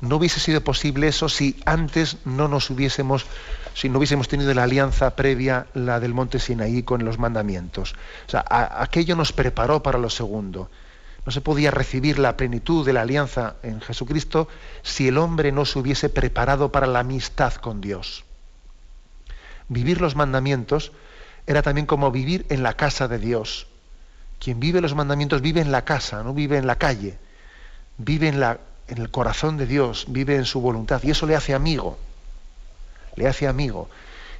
no hubiese sido posible eso si antes no nos hubiésemos, si no hubiésemos tenido la alianza previa, la del monte Sinaí con los mandamientos. O sea, aquello nos preparó para lo segundo. No se podía recibir la plenitud de la alianza en Jesucristo si el hombre no se hubiese preparado para la amistad con Dios. Vivir los mandamientos era también como vivir en la casa de Dios. Quien vive los mandamientos vive en la casa, no vive en la calle, vive en la, en el corazón de Dios, vive en su voluntad y eso le hace amigo, le hace amigo.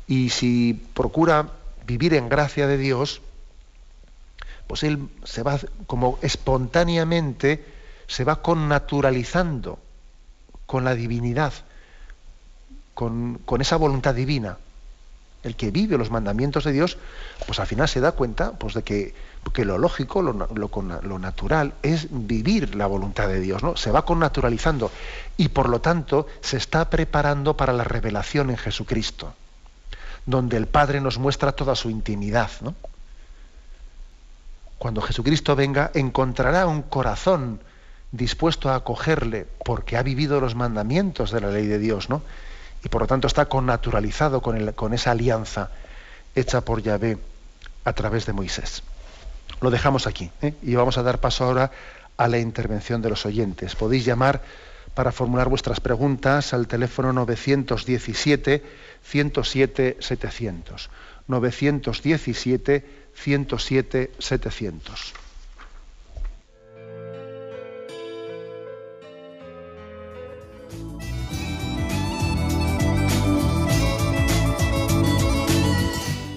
Y si procura vivir en gracia de Dios, pues él se va como espontáneamente, se va connaturalizando con la divinidad, con, esa voluntad divina. El que vive los mandamientos de Dios, pues al final se da cuenta pues, de que, lo lógico, lo, lo, natural, es vivir la voluntad de Dios, ¿no? Se va connaturalizando y por lo tanto se está preparando para la revelación en Jesucristo, donde el Padre nos muestra toda su intimidad, ¿no? Cuando Jesucristo venga, encontrará un corazón dispuesto a acogerle porque ha vivido los mandamientos de la ley de Dios, ¿no? Y por lo tanto está connaturalizado con, con esa alianza hecha por Yahvé a través de Moisés. Lo dejamos aquí ¿eh? y vamos a dar paso ahora a la intervención de los oyentes. Podéis llamar para formular vuestras preguntas al teléfono 917 107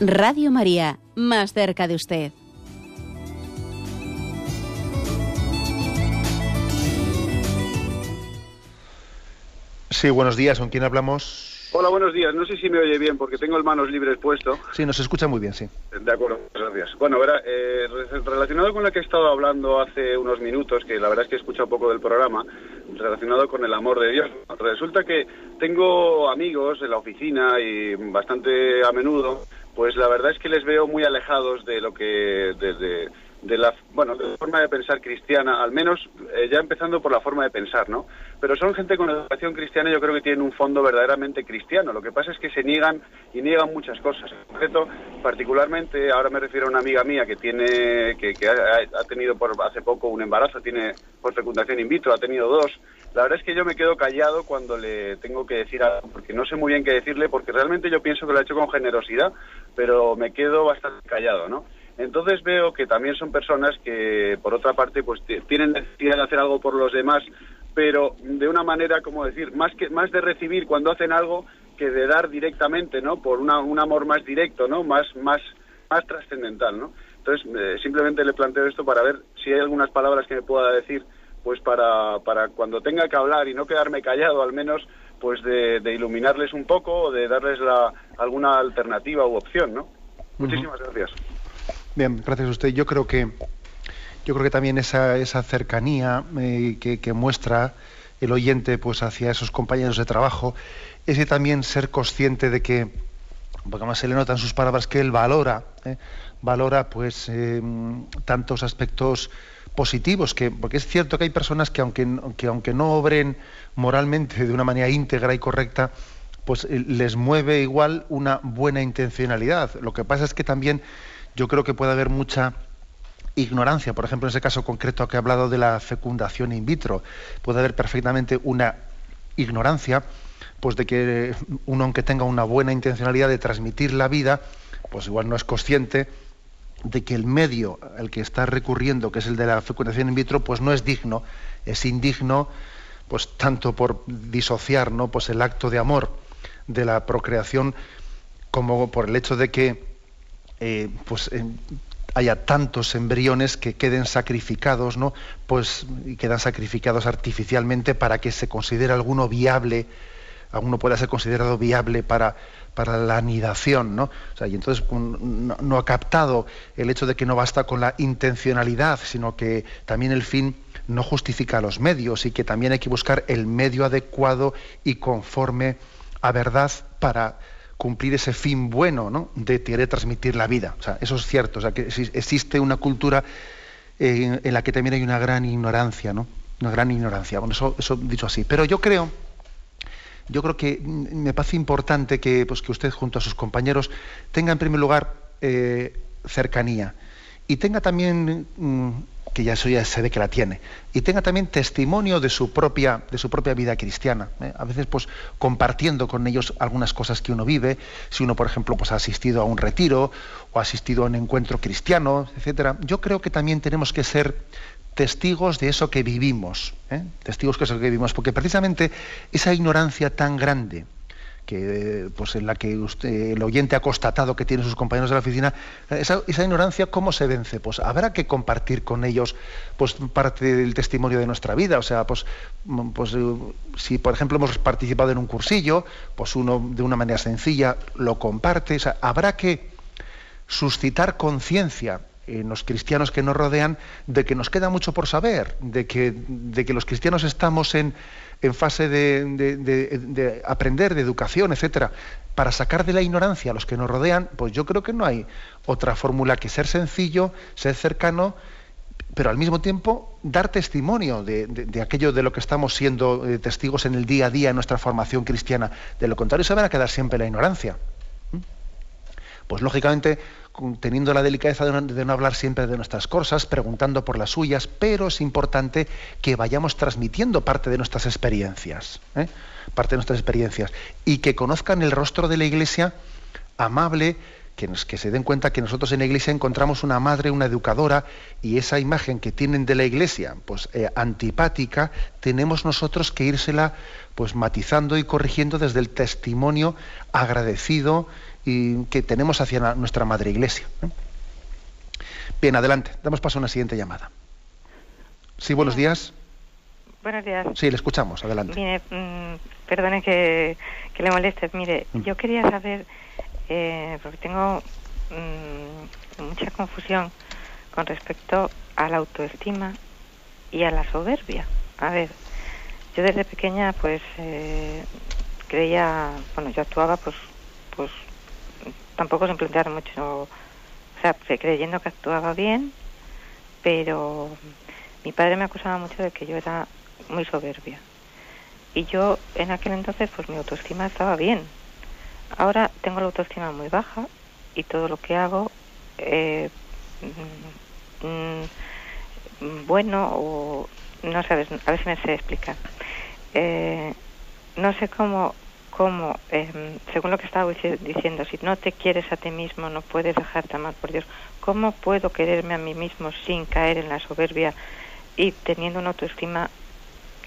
Radio María, más cerca de usted. Sí, buenos días. ¿Con quién hablamos? Hola, buenos días. No sé si me oye bien porque tengo el manos libres puesto. Sí, nos escucha muy bien, sí. De acuerdo, gracias. Bueno, verá, eh, relacionado con lo que he estado hablando hace unos minutos, que la verdad es que he escuchado un poco del programa, relacionado con el amor de Dios. Resulta que tengo amigos en la oficina y bastante a menudo pues la verdad es que les veo muy alejados de lo que de la bueno de forma de pensar cristiana al menos eh, ya empezando por la forma de pensar no pero son gente con educación cristiana yo creo que tienen un fondo verdaderamente cristiano. Lo que pasa es que se niegan y niegan muchas cosas. En concreto particularmente ahora me refiero a una amiga mía que tiene que, ha, tenido por hace poco un embarazo tiene por fecundación in vitro ha tenido dos. La verdad es que yo me quedo callado cuando le tengo que decir algo porque no sé muy bien qué decirle porque realmente yo pienso que lo ha hecho con generosidad pero me quedo bastante callado no entonces veo que también son personas que, por otra parte, pues tienen necesidad de hacer algo por los demás, pero de una manera, como decir, más que más de recibir cuando hacen algo que de dar directamente, ¿no? Por una, un amor más directo, ¿no? Más más más trascendental, ¿no? Entonces eh, simplemente le planteo esto para ver si hay algunas palabras que me pueda decir, pues para para cuando tenga que hablar y no quedarme callado, al menos pues de, iluminarles un poco o de darles la, alguna alternativa u opción, ¿no? Muchísimas gracias. Bien, gracias a usted. Yo creo que yo creo que también esa, esa cercanía eh, que, muestra el oyente pues hacia esos compañeros de trabajo, ese también ser consciente de que, porque más se le nota en sus palabras que él valora, eh, valora pues eh, tantos aspectos positivos, que, porque es cierto que hay personas que aunque, que aunque no obren moralmente de una manera íntegra y correcta, pues les mueve igual una buena intencionalidad. Lo que pasa es que también yo creo que puede haber mucha ignorancia. Por ejemplo, en ese caso concreto que he hablado de la fecundación in vitro, puede haber perfectamente una ignorancia, pues de que uno, aunque tenga una buena intencionalidad de transmitir la vida, pues igual no es consciente de que el medio al que está recurriendo, que es el de la fecundación in vitro, pues no es digno, es indigno, pues tanto por disociar, ¿no? Pues el acto de amor de la procreación como por el hecho de que eh, pues haya tantos embriones que queden sacrificados, ¿no? Pues quedan sacrificados artificialmente para que se considere alguno viable, alguno pueda ser considerado viable para, para la anidación, ¿no? y entonces no, ha captado el hecho de que no basta con la intencionalidad, sino que también el fin no justifica los medios y que también hay que buscar el medio adecuado y conforme a verdad para cumplir ese fin bueno ¿no? de querer transmitir la vida. Eso es cierto. O sea, que existe una cultura en, la que también hay una gran ignorancia, ¿no? Una gran ignorancia. Bueno, eso, eso dicho así. Pero yo creo, yo creo que me parece importante que, pues, que usted junto a sus compañeros tenga en primer lugar eh, cercanía y tenga también mm, que ya eso ya se ve que la tiene, y tenga también testimonio de su propia, de su propia vida cristiana. ¿eh? A veces, pues, compartiendo con ellos algunas cosas que uno vive, si uno, por ejemplo, pues, ha asistido a un retiro o ha asistido a un encuentro cristiano, etcétera. Yo creo que también tenemos que ser testigos de eso que vivimos, ¿eh? testigos de eso que vivimos, porque precisamente esa ignorancia tan grande, que pues en la que usted, el oyente ha constatado que tiene sus compañeros de la oficina, esa, ignorancia, ¿cómo se vence? Pues habrá que compartir con ellos pues, parte del testimonio de nuestra vida. O sea, pues, pues si por ejemplo hemos participado en un cursillo, pues uno de una manera sencilla lo comparte. Habrá que suscitar conciencia en los cristianos que nos rodean de que nos queda mucho por saber, de que, de que los cristianos estamos en en fase de, aprender, de educación, etcétera, para sacar de la ignorancia a los que nos rodean, pues yo creo que no hay otra fórmula que ser sencillo, ser cercano, pero al mismo tiempo dar testimonio de, aquello de lo que estamos siendo eh, testigos en el día a día en nuestra formación cristiana. De lo contrario, se van a quedar siempre la ignorancia. ¿Mm? Pues lógicamente teniendo la delicadeza de no, hablar siempre de nuestras cosas, preguntando por las suyas, pero es importante que vayamos transmitiendo parte de nuestras experiencias, ¿eh? parte de nuestras experiencias, y que conozcan el rostro de la Iglesia amable, que, que se den cuenta que nosotros en la Iglesia encontramos una madre, una educadora, y esa imagen que tienen de la Iglesia, pues eh, antipática, tenemos nosotros que írsela pues matizando y corrigiendo desde el testimonio agradecido y que tenemos hacia nuestra madre iglesia. Bien, adelante. Damos paso a una siguiente llamada. Sí, buenos días. Buenos días. Sí, le escuchamos. Adelante. Mire, mm, perdone que, le moleste. Mire, mm. yo quería saber, eh, porque tengo mm, mucha confusión con respecto a la autoestima y a la soberbia. A ver, yo desde pequeña pues eh, creía, bueno, yo actuaba pues, pues tampoco sin plantear mucho, o sea, creyendo que actuaba bien, pero mi padre me acusaba mucho de que yo era muy soberbia. Y yo en aquel entonces pues mi autoestima estaba bien. Ahora tengo la autoestima muy baja y todo lo que hago, eh, mm, mm, bueno, o no sabes, a ver si me sé explicar. Eh, no sé cómo cómo, em, según lo que estaba diciendo, si no te quieres a ti mismo, no puedes dejarte amar por Dios, ¿cómo puedo quererme a mí mismo sin caer en la soberbia y teniendo una autoestima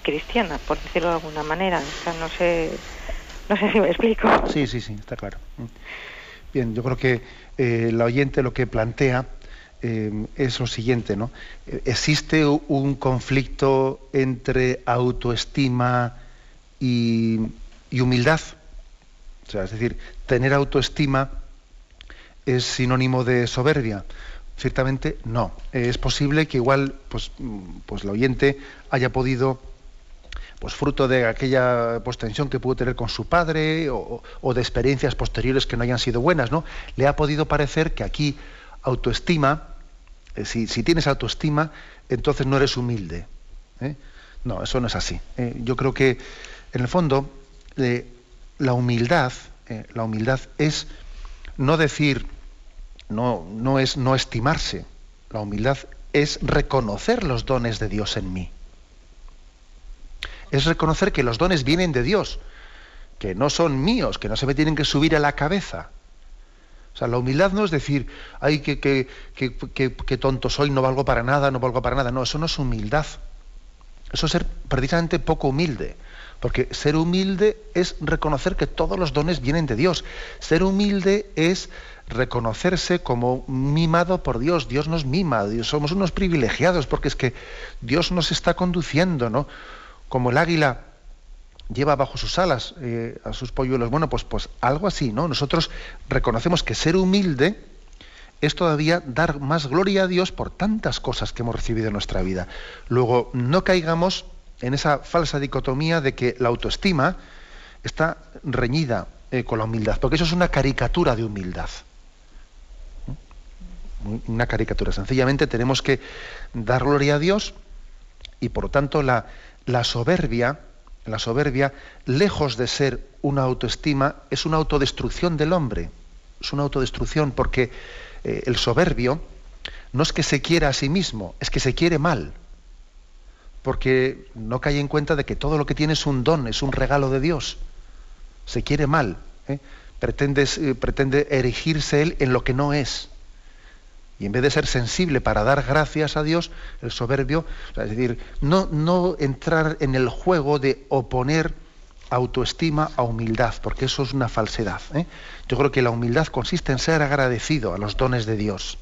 cristiana, por decirlo de alguna manera? O sea, no sé, no sé si me explico. Sí, sí, sí, está claro. Bien, yo creo que eh, el oyente lo que plantea em, es lo siguiente, ¿no? Existe un conflicto entre autoestima y, y humildad. O sea, es decir, tener autoestima es sinónimo de soberbia. Ciertamente no. Es posible que igual pues, pues el oyente haya podido, pues fruto de aquella pues, tensión que pudo tener con su padre o, de experiencias posteriores que no hayan sido buenas, ¿no? Le ha podido parecer que aquí autoestima, eh, si, tienes autoestima, entonces no eres humilde. ¿eh? No, eso no es así. ¿eh? yo creo que, en el fondo, la humildad, eh, la humildad es no decir, no, no es no estimarse. La humildad es reconocer los dones de Dios en mí. Es reconocer que los dones vienen de Dios, que no son míos, que no se me tienen que subir a la cabeza. O sea, la humildad no es decir, ay, que, que, que, tonto soy, no valgo para nada, no valgo para nada. No, eso no es humildad. Eso es ser precisamente poco humilde. Porque ser humilde es reconocer que todos los dones vienen de Dios. Ser humilde es reconocerse como mimado por Dios. Dios nos mima, Dios, somos unos privilegiados porque es que Dios nos está conduciendo, ¿no? Como el águila lleva bajo sus alas eh, a sus polluelos. Bueno, pues, pues algo así, ¿no? Nosotros reconocemos que ser humilde es todavía dar más gloria a Dios por tantas cosas que hemos recibido en nuestra vida. Luego, no caigamos en esa falsa dicotomía de que la autoestima está reñida eh, con la humildad, porque eso es una caricatura de humildad. Una caricatura. Sencillamente tenemos que dar gloria a Dios y por lo tanto la, la soberbia, la soberbia, lejos de ser una autoestima, es una autodestrucción del hombre. Es una autodestrucción porque eh, el soberbio no es que se quiera a sí mismo, es que se quiere mal. Porque no cae en cuenta de que todo lo que tiene es un don, es un regalo de Dios. Se quiere mal. ¿eh? Pretende, eh, pretende erigirse él en lo que no es. Y en vez de ser sensible para dar gracias a Dios, el soberbio, es decir, no, no entrar en el juego de oponer autoestima a humildad, porque eso es una falsedad. ¿eh? Yo creo que la humildad consiste en ser agradecido a los dones de Dios.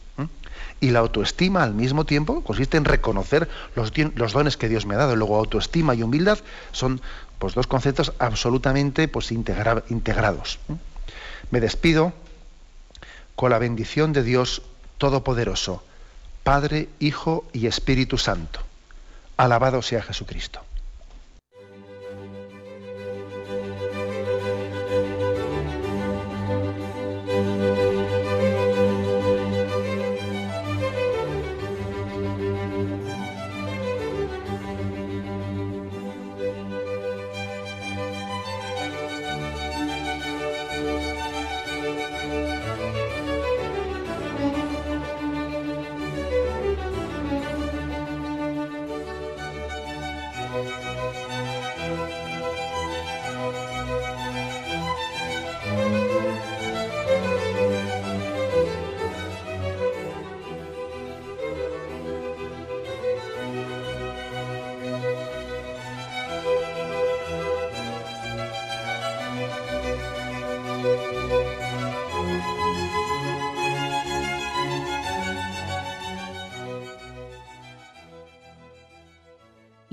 Y la autoestima al mismo tiempo consiste en reconocer los, dones que Dios me ha dado. Luego autoestima y humildad son pues, dos conceptos absolutamente pues, integrados. Me despido con la bendición de Dios Todopoderoso, Padre, Hijo y Espíritu Santo. Alabado sea Jesucristo.